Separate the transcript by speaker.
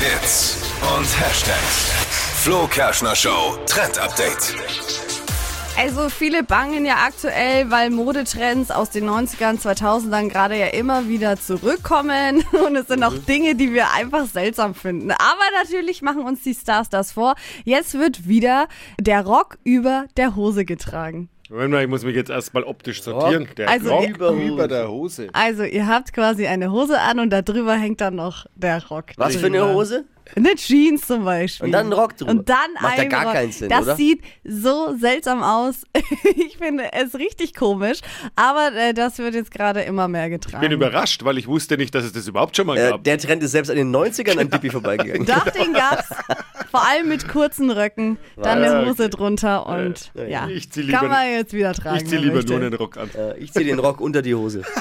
Speaker 1: Hits und Hashtags. Flo Kerschner Show Trend Update.
Speaker 2: Also viele bangen ja aktuell, weil Modetrends aus den 90ern, 2000ern gerade ja immer wieder zurückkommen. Und es sind auch Dinge, die wir einfach seltsam finden. Aber natürlich machen uns die Stars das vor. Jetzt wird wieder der Rock über der Hose getragen.
Speaker 3: Moment mal, ich muss mich jetzt erstmal optisch sortieren. Der
Speaker 2: Also,
Speaker 3: Rock
Speaker 2: ihr-
Speaker 3: über, der Hose.
Speaker 2: Also ihr habt quasi eine Hose an und da drüber hängt dann noch der Rock.
Speaker 4: Was für eine
Speaker 2: drüber.
Speaker 4: Hose?
Speaker 2: Eine Jeans zum Beispiel.
Speaker 4: Und dann ein Rock drüber.
Speaker 2: Und dann
Speaker 4: Macht ja
Speaker 2: ein
Speaker 4: gar
Speaker 2: Rock.
Speaker 4: keinen Sinn,
Speaker 2: Das
Speaker 4: oder?
Speaker 2: sieht so seltsam aus. ich finde es richtig komisch. Aber äh, das wird jetzt gerade immer mehr getragen.
Speaker 3: Ich bin überrascht, weil ich wusste nicht, dass es das überhaupt schon mal
Speaker 4: Äh,
Speaker 3: gab.
Speaker 4: der Trend ist selbst an den 90ern an Dippi vorbeigegangen.
Speaker 2: Doch, den gab's. Vor allem mit kurzen Röcken, dann eine Hose drunter und
Speaker 4: Äh,
Speaker 2: ja,
Speaker 3: ich zieh
Speaker 2: kann
Speaker 3: lieber-
Speaker 2: man jetzt wieder tragen.
Speaker 3: ich ziehe lieber
Speaker 2: möchte.
Speaker 3: nur einen Rock an.
Speaker 4: Äh, ich ziehe den Rock unter die Hose.